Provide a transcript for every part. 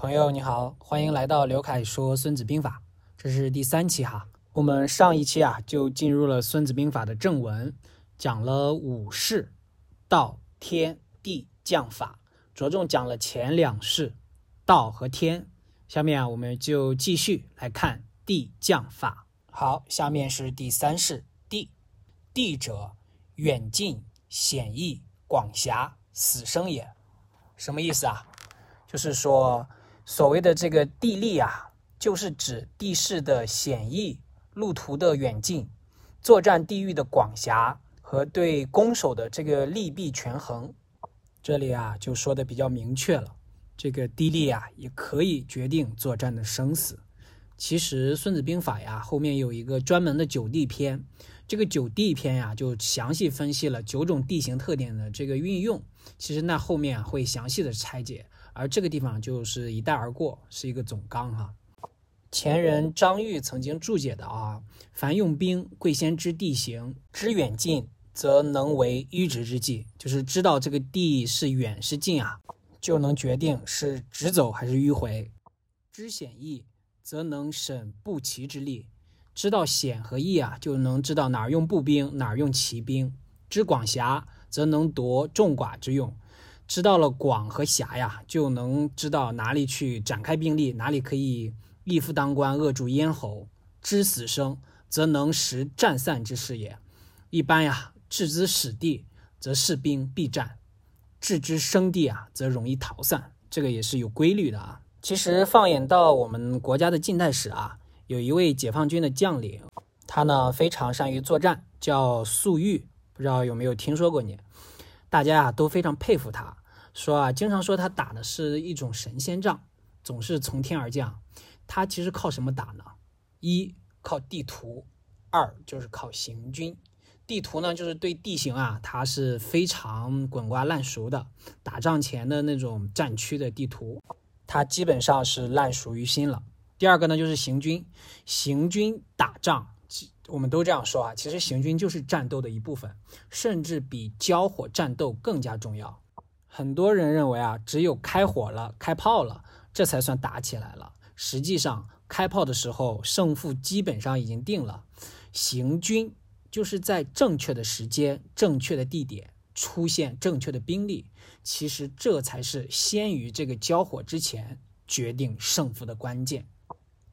朋友你好，欢迎来到刘凯说《孙子兵法》，这是第三期哈。我们上一期啊就进入了《孙子兵法》的正文，讲了五式：道、天、地、将、法，着重讲了前两式，道和天。下面啊我们就继续来看地、将、法。好，下面是第三式地。地者，远近险易广狭，死生也。什么意思啊？就是说。所谓的这个地利啊，就是指地势的险易、路途的远近、作战地域的广狭和对攻守的这个利弊权衡。这里啊就说的比较明确了，这个地利啊也可以决定作战的生死。其实《孙子兵法》呀后面有一个专门的九地篇，这个九地篇呀就详细分析了九种地形特点的这个运用。其实那后面会详细的拆解。而这个地方就是一带而过，是一个总纲哈。前人张玉曾经注解的啊，凡用兵，贵先知地形，知远近，则能为迂直之计。就是知道这个地是远是近啊，就能决定是直走还是迂回。知险易，则能审步骑之力。知道险和易啊，就能知道哪儿用步兵，哪儿用骑兵。知广狭，则能夺众寡之用。知道了广和狭呀，就能知道哪里去展开兵力，哪里可以一夫当关，扼住咽喉。知死生，则能识战散之势也。一般呀，置之死地，则士兵必战；置之生地啊，则容易逃散。这个也是有规律的啊。其实放眼到我们国家的近代史啊，有一位解放军的将领，他呢非常善于作战，叫粟裕，不知道有没有听说过你？大家啊都非常佩服他。说啊，经常说他打的是一种神仙仗，总是从天而降。他其实靠什么打呢？一靠地图，二就是靠行军。地图呢，就是对地形啊，他是非常滚瓜烂熟的。打仗前的那种战区的地图，他基本上是烂熟于心了。第二个呢，就是行军。行军打仗，我们都这样说啊，其实行军就是战斗的一部分，甚至比交火战斗更加重要。很多人认为啊，只有开火了、开炮了，这才算打起来了。实际上，开炮的时候胜负基本上已经定了。行军就是在正确的时间、正确的地点出现正确的兵力，其实这才是先于这个交火之前决定胜负的关键。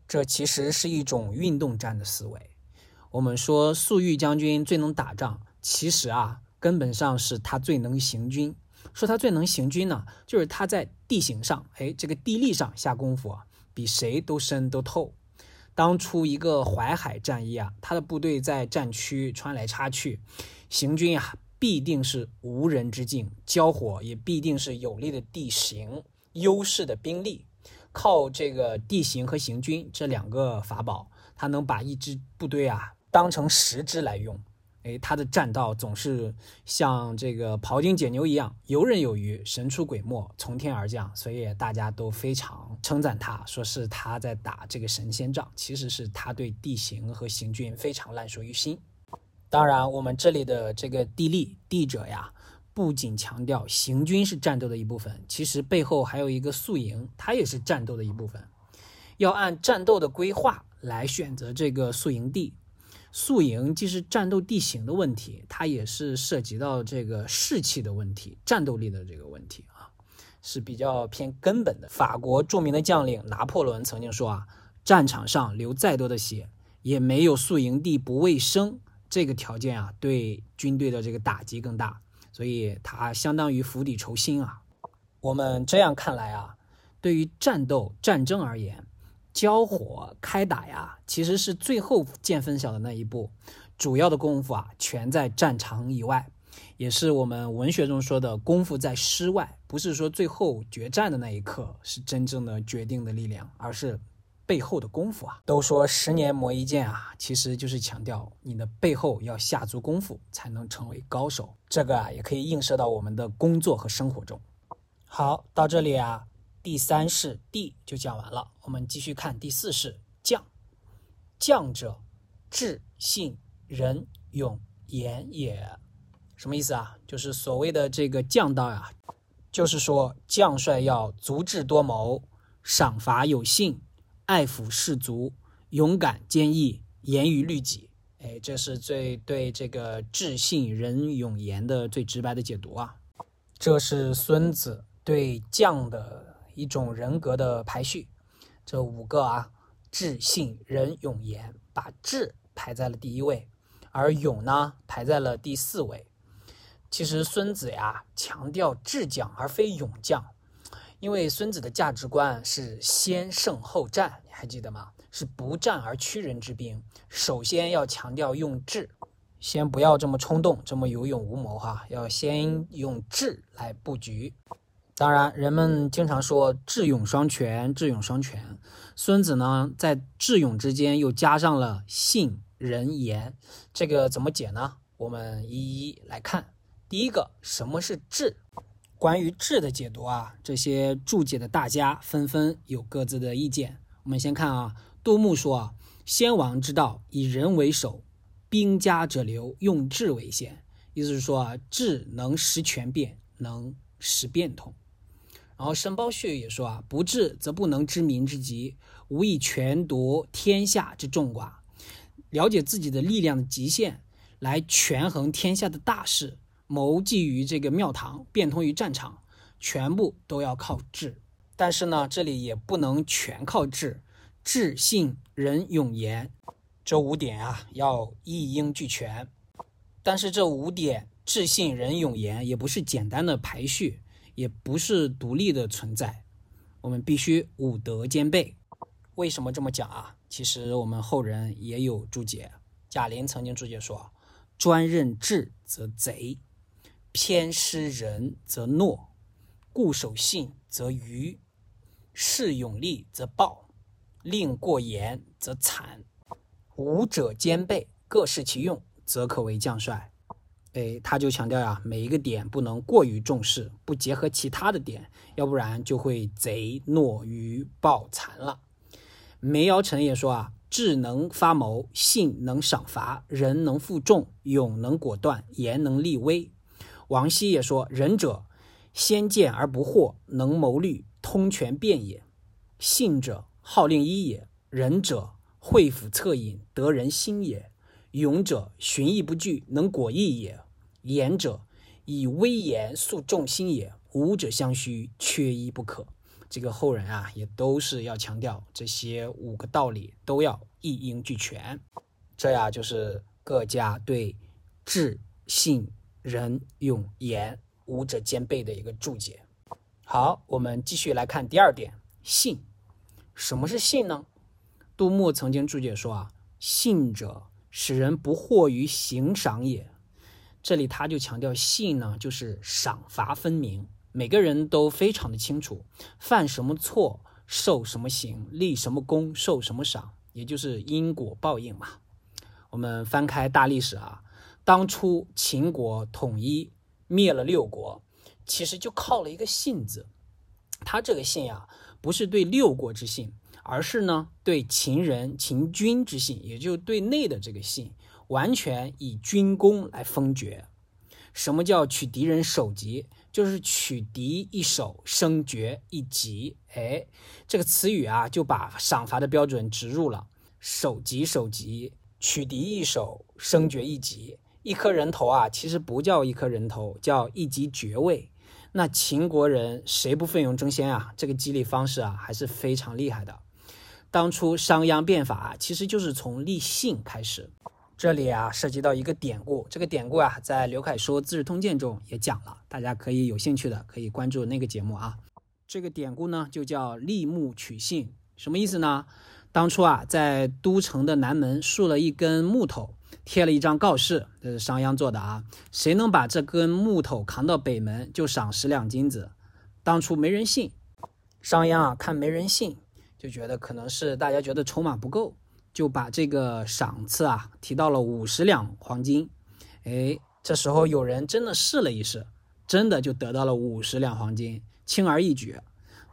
这其实是一种运动战的思维。我们说粟裕将军最能打仗，其实啊，根本上是他最能行军。说他最能行军呢，就是他在地形上，哎，这个地利上下功夫啊，比谁都深都透。当初一个淮海战役啊，他的部队在战区穿来插去，行军啊，必定是无人之境，交火也必定是有利的地形、优势的兵力。靠这个地形和行军这两个法宝，他能把一支部队啊当成十支来用。哎，他的战道总是像这个庖丁解牛一样游刃有余、神出鬼没、从天而降，所以大家都非常称赞他，说是他在打这个神仙仗，其实是他对地形和行军非常烂熟于心。当然，我们这里的这个地利地者呀，不仅强调行军是战斗的一部分，其实背后还有一个宿营，它也是战斗的一部分，要按战斗的规划来选择这个宿营地。宿营既是战斗地形的问题，它也是涉及到这个士气的问题、战斗力的这个问题啊，是比较偏根本的。法国著名的将领拿破仑曾经说啊，战场上流再多的血，也没有宿营地不卫生这个条件啊，对军队的这个打击更大。所以他相当于釜底抽薪啊。我们这样看来啊，对于战斗战争而言。交火开打呀，其实是最后见分晓的那一步，主要的功夫啊，全在战场以外，也是我们文学中说的功夫在诗外，不是说最后决战的那一刻是真正的决定的力量，而是背后的功夫啊。都说十年磨一剑啊，其实就是强调你的背后要下足功夫，才能成为高手。这个啊，也可以映射到我们的工作和生活中。好，到这里啊。第三式地就讲完了，我们继续看第四式将。将者，智、信、仁、勇、严也。什么意思啊？就是所谓的这个将道呀，就是说将帅要足智多谋，赏罚有信，爱抚士卒，勇敢坚毅，严于律己。哎，这是最对这个智信仁勇严的最直白的解读啊！这是孙子对将的一种人格的排序。这五个啊，智信仁勇严，把智排在了第一位，而勇呢排在了第四位。其实孙子呀强调智将而非勇将，因为孙子的价值观是先胜后战，你还记得吗？是不战而屈人之兵，首先要强调用智，先不要这么冲动，这么有勇无谋哈，要先用智来布局。当然，人们经常说智勇双全，智勇双全。孙子呢，在智勇之间又加上了信仁言，这个怎么解呢？我们一一来看。第一个，什么是智？关于智的解读啊，这些注解的大家纷纷有各自的意见。我们先看啊。杜牧说：“啊，先王之道，以人为首，兵家者流，用智为先。”意思是说啊，智能识权变，能识变通。然后申包胥也说啊：“不治则不能知民之急，无以权夺天下之众寡。了解自己的力量的极限，来权衡天下的大事，谋计于这个庙堂，变通于战场，全部都要靠智。但是呢，这里也不能全靠智。”智信仁勇言这五点啊，要一应俱全。但是这五点智信仁勇言也不是简单的排序，也不是独立的存在。我们必须五德兼备。为什么这么讲啊？其实我们后人也有注解。贾林曾经注解说：“专任智则贼，偏失仁则懦，固守信则愚，恃勇力则暴。”令过严则惨，五者兼备，各适其用，则可为将帅。哎，他就强调呀，每一个点不能过于重视，不结合其他的点，要不然就会贼懦于暴残了。梅尧臣也说啊，智能发谋，信能赏罚，仁能负重，勇能果断，言能立威。王羲也说，仁者先见而不惑，能谋虑，通权变也；信者。号令一也，仁者会辅策隐，得人心也；勇者循义不惧，能果义也；言者以威严肃众心也。五者相须，缺一不可。这个后人啊，也都是要强调这些五个道理都要一应俱全。这呀，就是各家对智、信、仁、勇、严五者兼备的一个注解。好，我们继续来看第二点，信。什么是信呢？杜牧曾经注解说啊，信者使人不惑于行赏也。这里他就强调信呢，就是赏罚分明，每个人都非常的清楚，犯什么错受什么刑，立什么功受什么赏，也就是因果报应嘛。我们翻开大历史啊，当初秦国统一灭了六国，其实就靠了一个信字。他这个信呀。不是对六国之信，而是呢对秦人、秦军之信，也就对内的这个信，完全以军功来封爵。什么叫取敌人首级？就是取敌一首，升爵一级。哎，这个词语啊，就把赏罚的标准植入了。首级，首级，取敌一首，升爵一级。一颗人头啊，其实不叫一颗人头，叫一级爵位。那秦国人谁不奋勇争先啊？这个激励方式啊，还是非常厉害的。当初商鞅变法，其实就是从立信开始。这里啊，涉及到一个典故，这个典故啊，在刘凯说《资治通鉴》中也讲了，大家可以有兴趣的可以关注那个节目啊。这个典故呢，就叫立木取信，什么意思呢？当初啊，在都城的南门竖了一根木头。贴了一张告示，这是商鞅做的啊。谁能把这根木头扛到北门，就赏十两金子。当初没人信，商鞅啊看没人信，就觉得可能是大家觉得筹码不够，就把这个赏赐啊提到了五十两黄金。哎，这时候有人真的试了一试，真的就得到了五十两黄金，轻而易举。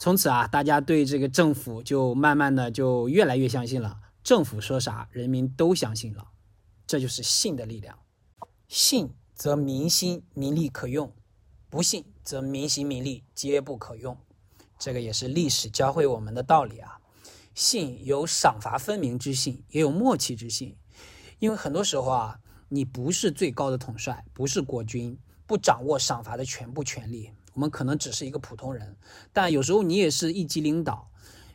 从此啊，大家对这个政府就慢慢的就越来越相信了。政府说啥，人民都相信了。这就是信的力量，信则民心民力可用，不信则民心民力皆不可用。这个也是历史教会我们的道理啊。信有赏罚分明之信，也有默契之信。因为很多时候啊，你不是最高的统帅，不是国君，不掌握赏罚的全部权利。我们可能只是一个普通人，但有时候你也是一级领导，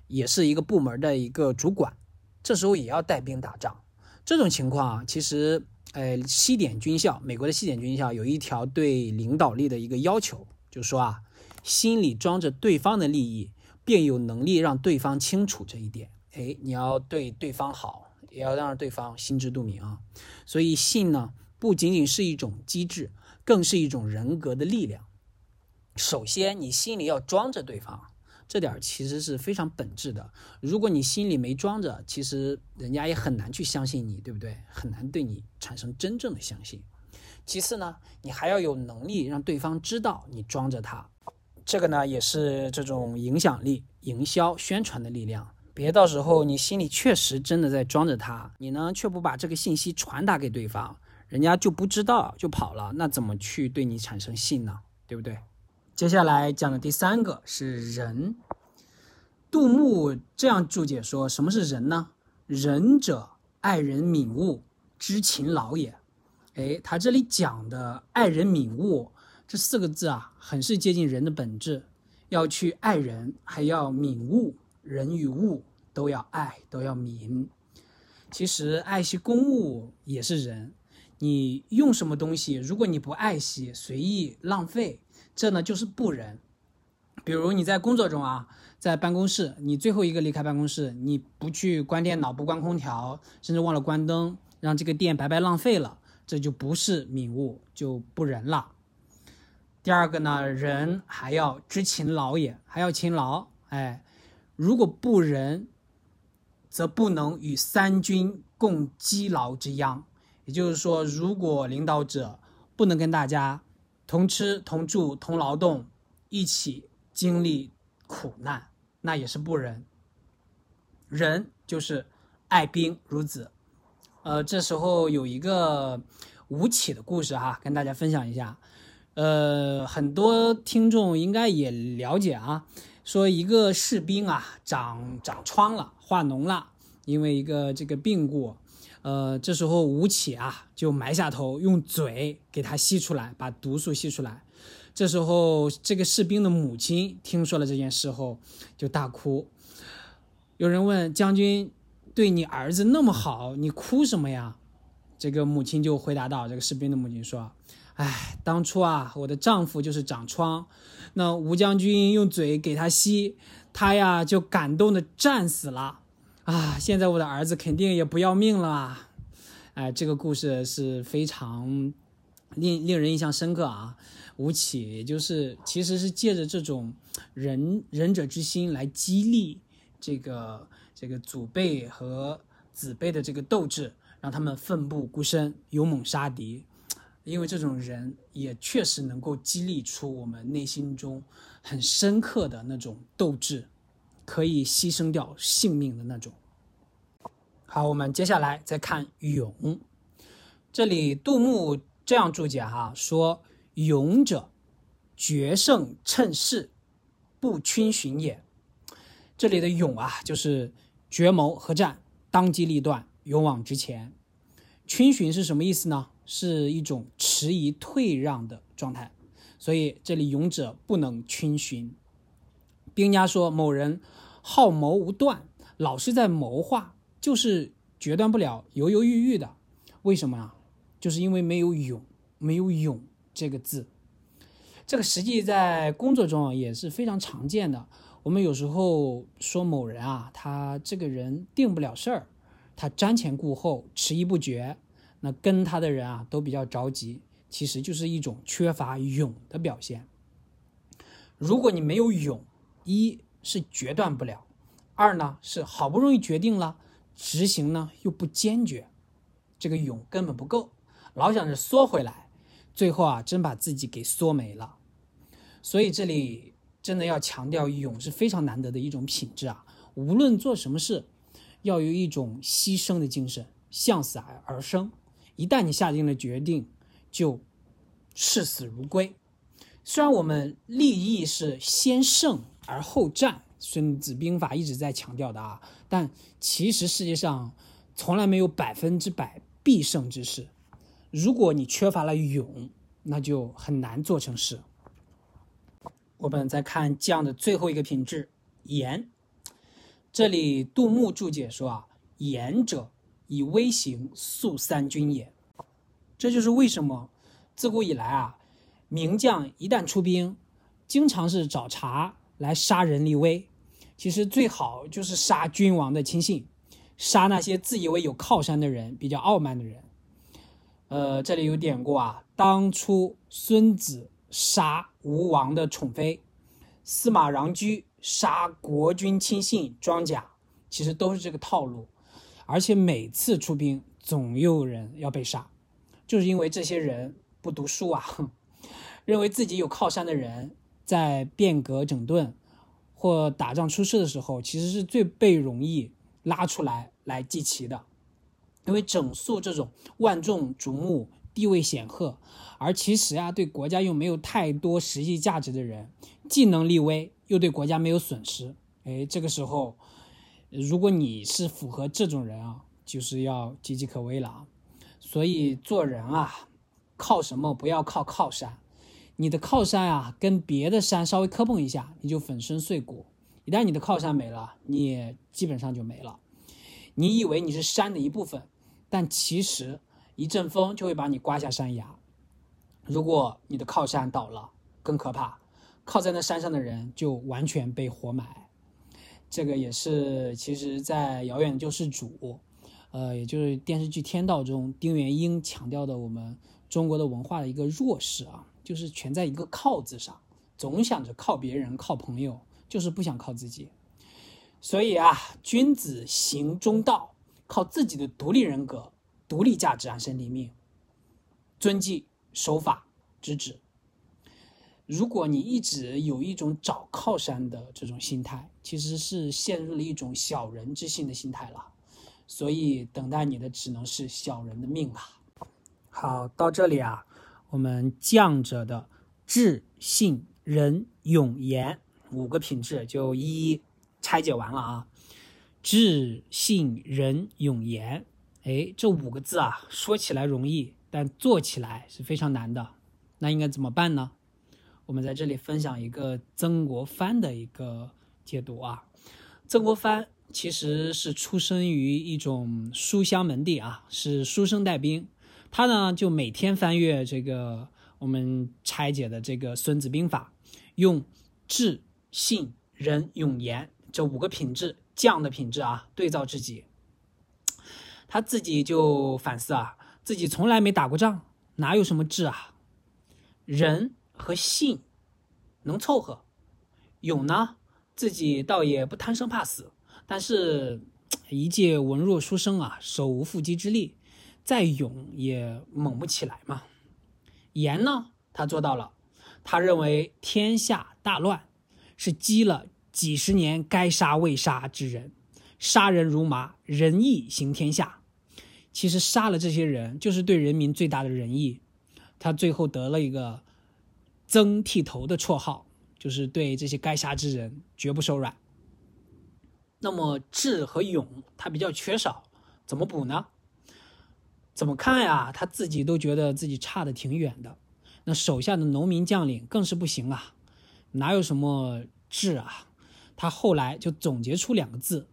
也是一个部门的一个主管，这时候也要带兵打仗。这种情况啊，其实，呃，西点军校，美国的西点军校有一条对领导力的一个要求，就是说啊，心里装着对方的利益。便有能力让对方清楚这一点。哎，你要对对方好，也要让对方心知肚明啊。所以信呢，不仅仅是一种机制，更是一种人格的力量。首先，你心里要装着对方，这点其实是非常本质的。如果你心里没装着，其实人家也很难去相信你，对不对？很难对你产生真正的相信。其次呢，你还要有能力让对方知道你装着他。这个呢，也是这种影响力、营销、宣传的力量。别到时候你心里确实真的在装着他，你呢却不把这个信息传达给对方，人家就不知道就跑了，那怎么去对你产生信呢？对不对？接下来讲的第三个是仁。杜牧这样注解说：什么是仁呢？仁者，爱人敏物，知勤劳也。哎，他这里讲的爱人敏物。这四个字啊，很是接近人的本质，要去爱人，还要悯物，人与物都要爱，都要悯。其实爱惜公物也是人，你用什么东西，如果你不爱惜，随意浪费，这呢就是不仁。比如你在工作中啊，在办公室，你最后一个离开办公室，你不去关电脑，不关空调，甚至忘了关灯，让这个电白白浪费了，这就不是悯物，就不仁了。第二个呢，人还要知勤劳也，还要勤劳。哎，如果不仁，则不能与三军共积劳之殃。也就是说，如果领导者不能跟大家同吃同住同劳动，一起经历苦难，那也是不仁。仁就是爱兵如子。呃，这时候有一个吴起的故事哈，跟大家分享一下。呃，很多听众应该也了解啊，说一个士兵啊长长疮了，化脓了，因为一个这个病故，呃，这时候吴起啊就埋下头，用嘴给他吸出来，把毒素吸出来。这时候这个士兵的母亲听说了这件事后，就大哭。有人问将军，对你儿子那么好，你哭什么呀？这个母亲就回答道：“这个士兵的母亲说。”哎，当初啊，我的丈夫就是长疮，那吴将军用嘴给他吸，他呀就感动的战死了。啊，现在我的儿子肯定也不要命了！哎，这个故事是非常令令人印象深刻啊。吴起就是其实是借着这种仁仁者之心来激励这个这个祖辈和子辈的这个斗志，让他们奋不顾身，勇猛杀敌。因为这种人也确实能够激励出我们内心中很深刻的那种斗志，可以牺牲掉性命的那种。好，我们接下来再看勇。这里杜牧这样注解哈，说勇者，决胜趁势，不逡巡也。这里的勇啊，就是决谋和战，当机立断，勇往直前。逡巡是什么意思呢？是一种迟疑退让的状态，所以这里勇者不能逡巡。兵家说某人好谋无断，老是在谋划，就是决断不了，犹犹豫豫的。为什么啊？就是因为没有勇，没有勇这个字。这个实际在工作中也是非常常见的。我们有时候说某人啊，他这个人定不了事儿，他瞻前顾后，迟疑不决。那跟他的人啊都比较着急，其实就是一种缺乏勇的表现。如果你没有勇，一是决断不了，二呢是好不容易决定了，执行呢又不坚决，这个勇根本不够，老想着缩回来，最后啊真把自己给缩没了。所以这里真的要强调，勇是非常难得的一种品质啊！无论做什么事，要有一种牺牲的精神，向死而生。一旦你下定了决定，就视死如归。虽然我们立意是先胜而后战》，《孙子兵法》一直在强调的啊。但其实世界上从来没有百分之百必胜之事。如果你缺乏了勇，那就很难做成事。我们再看将的最后一个品质——严。这里杜牧注解说啊：“言者，以威行，肃三军也。”这就是为什么自古以来啊，名将一旦出兵，经常是找茬来杀人立威。其实最好就是杀君王的亲信，杀那些自以为有靠山的人、比较傲慢的人。呃，这里有典故啊，当初孙子杀吴王的宠妃，司马穰苴杀国君亲信庄甲，其实都是这个套路。而且每次出兵，总有人要被杀。就是因为这些人不读书啊，认为自己有靠山的人，在变革整顿或打仗出事的时候，其实是最被容易拉出来来祭旗的。因为整肃这种万众瞩目、地位显赫，而其实啊对国家又没有太多实际价值的人，既能立威，又对国家没有损失。哎，这个时候，如果你是符合这种人啊，就是要岌岌可危了啊。所以做人啊，靠什么？不要靠靠山。你的靠山啊，跟别的山稍微磕碰一下，你就粉身碎骨。一旦你的靠山没了，你也基本上就没了。你以为你是山的一部分，但其实一阵风就会把你刮下山崖。如果你的靠山倒了，更可怕，靠在那山上的人就完全被活埋。这个也是，其实，在遥远救世主。呃，也就是电视剧《天道》中，丁元英强调的我们中国的文化的一个弱势啊，就是全在一个“靠”字上，总想着靠别人、靠朋友，就是不想靠自己。所以啊，君子行中道，靠自己的独立人格、独立价值安身立命，遵纪守法、直指。如果你一直有一种找靠山的这种心态，其实是陷入了一种小人之心的心态了。所以等待你的只能是小人的命了！好，到这里啊，我们将者的智、信、仁、勇、严五个品质就一一拆解完了啊。智、信、仁、勇、严，哎，这五个字啊，说起来容易，但做起来是非常难的。那应该怎么办呢？我们在这里分享一个曾国藩的一个解读啊。曾国藩。其实是出生于一种书香门第啊，是书生带兵。他呢就每天翻阅这个我们拆解的这个《孙子兵法》，用智、信、仁、勇、严这五个品质，将的品质啊，对照自己。他自己就反思啊，自己从来没打过仗，哪有什么智啊？仁和信能凑合，勇呢，自己倒也不贪生怕死。但是，一介文弱书生啊，手无缚鸡之力，再勇也猛不起来嘛。严呢，他做到了。他认为天下大乱，是积了几十年该杀未杀之人，杀人如麻，仁义行天下。其实杀了这些人，就是对人民最大的仁义。他最后得了一个“曾剃头”的绰号，就是对这些该杀之人绝不手软。那么智和勇他比较缺少，怎么补呢？怎么看呀？他自己都觉得自己差的挺远的。那手下的农民将领更是不行啊，哪有什么智啊？他后来就总结出两个字，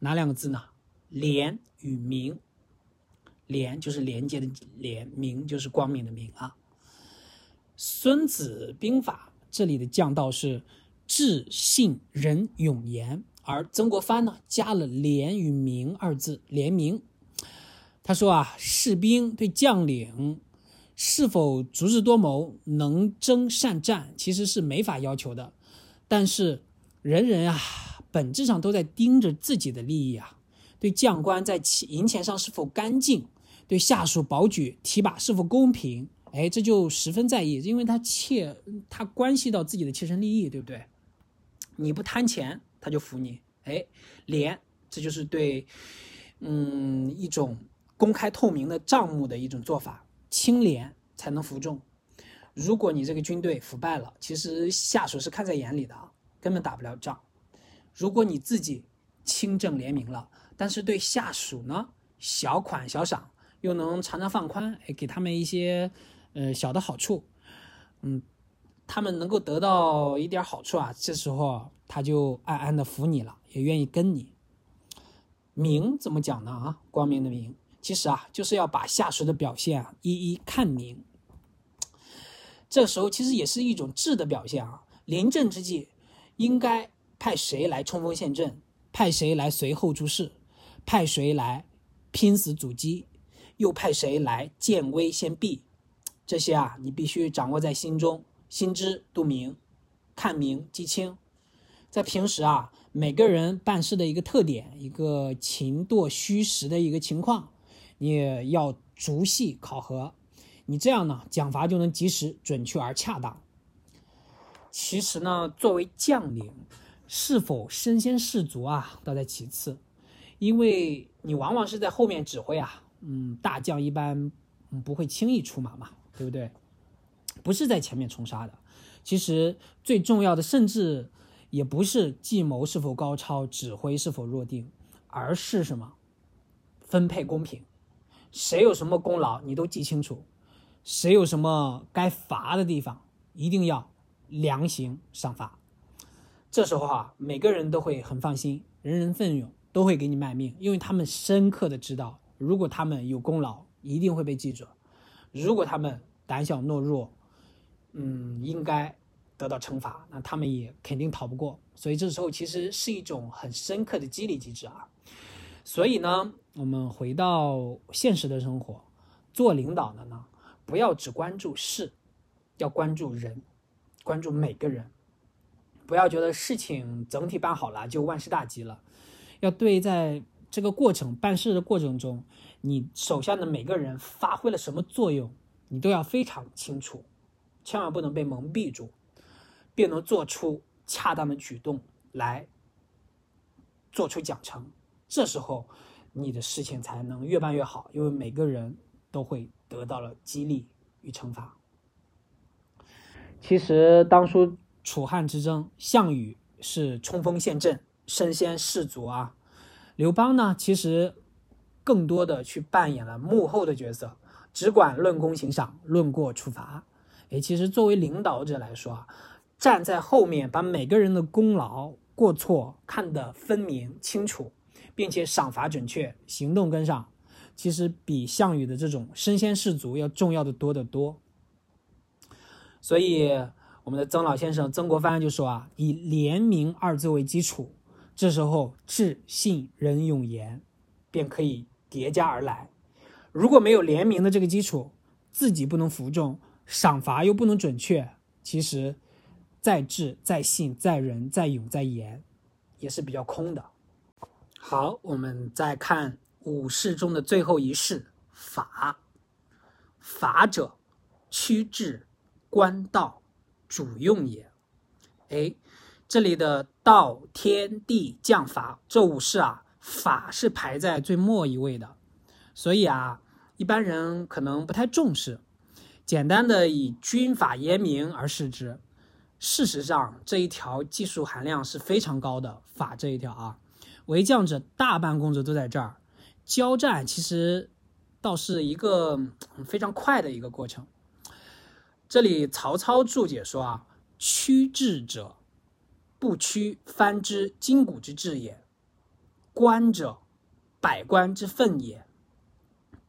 哪两个字呢？廉与明。廉就是廉洁的廉，明就是光明的明啊。孙子兵法这里的将道是智、信、仁、勇、严。而曾国藩呢，加了“廉”与“明”二字，廉明。他说啊，士兵对将领是否足智多谋、能征善战，其实是没法要求的。但是，人人啊，本质上都在盯着自己的利益啊。对将官在银钱上是否干净，对下属保举提拔是否公平，哎，这就十分在意，因为他切，他关系到自己的切身利益，对不对？你不贪钱。他就服你，哎，廉，这就是对，嗯，一种公开透明的账目的一种做法，清廉才能服众。如果你这个军队腐败了，其实下属是看在眼里的，根本打不了仗。如果你自己清正廉明了，但是对下属呢小款小赏，又能常常放宽，哎，给他们一些呃小的好处，嗯，他们能够得到一点好处啊，这时候他就暗暗的服你了，也愿意跟你。明怎么讲呢？啊，光明的明，其实啊就是要把下属的表现啊一一看明。这时候其实也是一种智的表现啊。临阵之际，应该派谁来冲锋陷阵？派谁来随后出事？派谁来拼死阻击？又派谁来见危先避？这些啊，你必须掌握在心中，心知肚明，看明记清。在平时啊，每个人办事的一个特点，一个勤惰虚实的一个情况，你也要逐细考核。你这样呢，奖罚就能及时、准确而恰当。其实呢，作为将领，是否身先士卒啊，倒在其次，因为你往往是在后面指挥啊。嗯，大将一般不会轻易出马嘛，对不对？不是在前面冲杀的。其实最重要的，甚至也不是计谋是否高超，指挥是否若定，而是什么？分配公平，谁有什么功劳，你都记清楚。谁有什么该罚的地方，一定要量刑赏罚。这时候啊，每个人都会很放心，人人奋勇，都会给你卖命，因为他们深刻的知道，如果他们有功劳，一定会被记住；如果他们胆小懦弱，嗯，应该得到惩罚，那他们也肯定逃不过。所以这时候其实是一种很深刻的激励机制啊。所以呢，我们回到现实的生活，做领导的呢。不要只关注事，要关注人，关注每个人。不要觉得事情整体办好了就万事大吉了，要对在这个过程办事的过程中，你手下的每个人发挥了什么作用，你都要非常清楚，千万不能被蒙蔽住，并能做出恰当的举动来做出奖惩。这时候，你的事情才能越办越好，因为每个人都会。得到了激励与惩罚。其实当初楚汉之争，项羽是冲锋陷阵、身先士卒啊。刘邦呢，其实更多的去扮演了幕后的角色，只管论功行赏、论过处罚。哎，其实作为领导者来说啊，站在后面把每个人的功劳过错看得分明清楚，并且赏罚准确，行动跟上。其实比项羽的这种身先士卒要重要的多得多。所以我们的曾老先生曾国藩就说啊，以廉明二字为基础，这时候智信仁勇严便可以叠加而来。如果没有联名的这个基础，自己不能服众，赏罚又不能准确，其实再智再信再仁再勇再严，也是比较空的。好，我们再看。五事中的最后一事，法。法者，趋治，官道，主用也。哎，这里的道、天地、将、法这五事啊，法是排在最末一位的，所以啊，一般人可能不太重视，简单的以军法严明而视之。事实上，这一条技术含量是非常高的。法这一条啊，为将者大半工作都在这儿。交战其实倒是一个非常快的一个过程。这里曹操注解说啊：“屈志者，不屈藩之筋骨之志也；官者，百官之分也；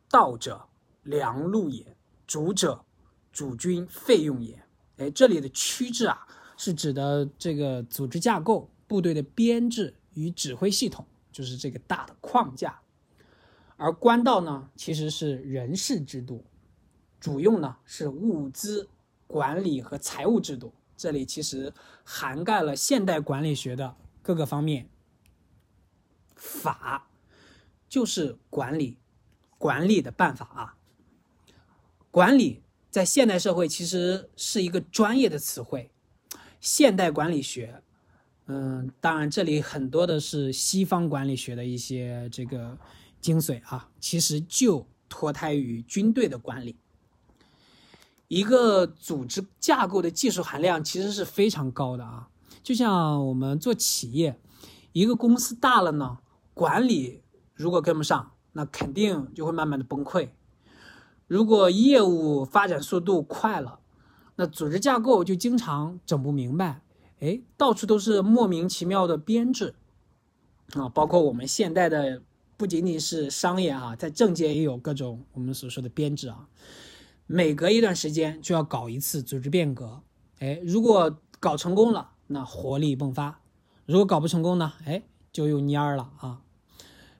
道者，良路也；主者，主君费用也。”哎，这里的区制啊，是指的这个组织架构、部队的编制与指挥系统，就是这个大的框架。而官道呢，其实是人事制度，主用呢是物资管理和财务制度。这里其实涵盖了现代管理学的各个方面。法就是管理，管理的办法啊。管理在现代社会其实是一个专业的词汇。现代管理学，嗯，当然这里很多的是西方管理学的一些这个。精髓啊，其实就脱胎于军队的管理。一个组织架构的技术含量其实是非常高的啊。就像我们做企业，一个公司大了呢，管理如果跟不上，那肯定就会慢慢的崩溃。如果业务发展速度快了，那组织架构就经常整不明白，哎，到处都是莫名其妙的编制啊！包括我们现代的，不仅仅是商业啊，在政界也有各种我们所说的编制啊。每隔一段时间就要搞一次组织变革，哎，如果搞成功了，那活力迸发；如果搞不成功呢，哎，就又蔫儿了啊。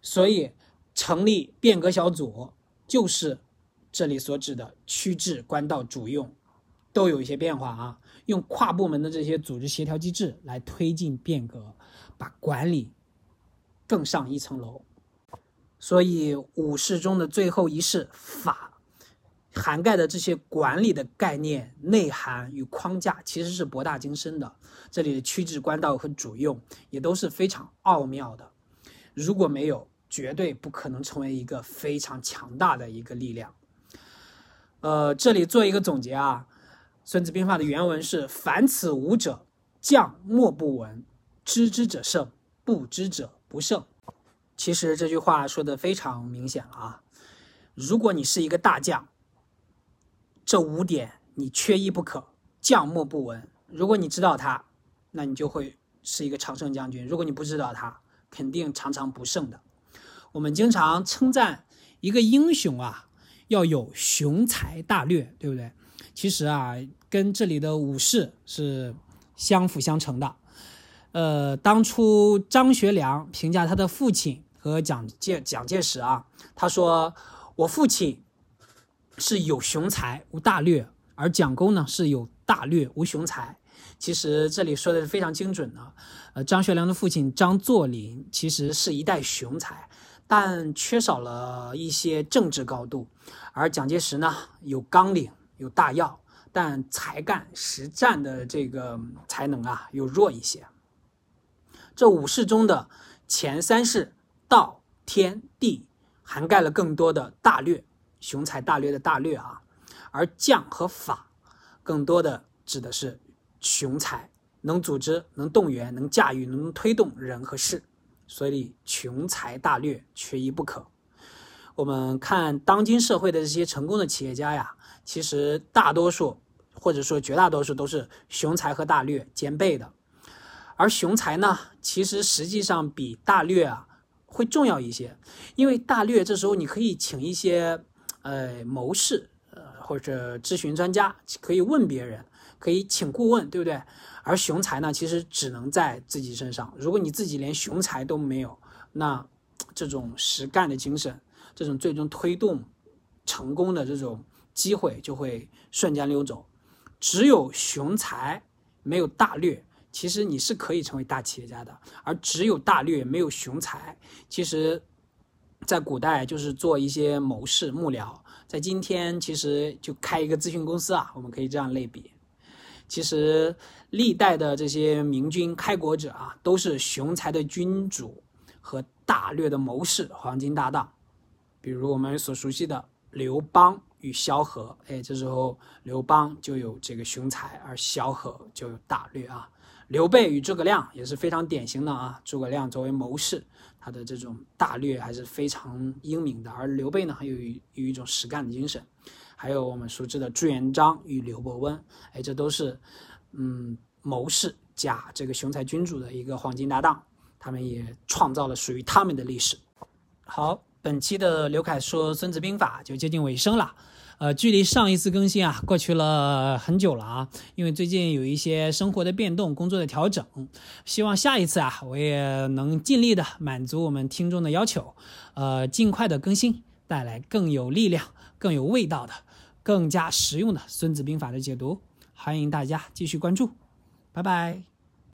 所以成立变革小组，就是这里所指的区治官道主用。都有一些变化啊，用跨部门的这些组织协调机制来推进变革，把管理更上一层楼。所以五事中的最后一事法，涵盖的这些管理的概念、内涵与框架，其实是博大精深的。这里的区治官道和主用也都是非常奥妙的。如果没有，绝对不可能成为一个非常强大的一个力量。呃，这里做一个总结啊。《孙子兵法》的原文是：“凡此五者，将莫不闻。知之者胜，不知者不胜。”其实这句话说的非常明显了啊！如果你是一个大将，这五点你缺一不可，将莫不闻。如果你知道它，那你就会是一个常胜将军；如果你不知道它，肯定常常不胜的。我们经常称赞一个英雄啊，要有雄才大略，对不对？其实啊。跟这里的武士是相辅相成的。呃，当初张学良评价他的父亲和蒋介蒋介石啊，他说：“我父亲是有雄才无大略，而蒋公呢是有大略无雄才。”其实这里说的是非常精准的。呃，张学良的父亲张作霖其实是一代雄才，但缺少了一些政治高度，而蒋介石呢有纲领有大要。但才干实战的这个才能啊，又弱一些。这五事中的前三事道、天、地，涵盖了更多的大略，雄才大略的大略啊。而将和法，更多的指的是雄才，能组织、能动员、能驾驭、能推动人和事。所以雄才大略缺一不可。我们看当今社会的这些成功的企业家呀。其实大多数，或者说绝大多数都是雄才和大略兼备的，而雄才呢，其实实际上比大略啊会重要一些，因为大略这时候你可以请一些呃谋士，呃或者咨询专家，可以问别人，可以请顾问，对不对？而雄才呢，其实只能在自己身上。如果你自己连雄才都没有，那这种实干的精神，这种最终推动成功的这种。机会就会瞬间溜走，只有雄才没有大略，其实你是可以成为大企业家的。而只有大略没有雄才，其实，在古代就是做一些谋士幕僚，在今天其实就开一个咨询公司啊，我们可以这样类比。其实历代的这些明君开国者啊，都是雄才的君主和大略的谋士，黄金搭档。比如我们所熟悉的刘邦。与萧何，哎，这时候刘邦就有这个雄才，而萧何就有大略啊。刘备与诸葛亮也是非常典型的啊。诸葛亮作为谋士，他的这种大略还是非常英明的，而刘备呢，还有有一种实干的精神。还有我们熟知的朱元璋与刘伯温，哎，这都是嗯谋士加这个雄才君主的一个黄金搭档，他们也创造了属于他们的历史。好。本期的刘凯说《孙子兵法》就接近尾声了，呃，距离上一次更新啊，过去了很久了啊。因为最近有一些生活的变动、工作的调整，希望下一次啊，我也能尽力的满足我们听众的要求，呃，尽快的更新，带来更有力量、更有味道的、更加实用的《孙子兵法》的解读。欢迎大家继续关注，拜拜。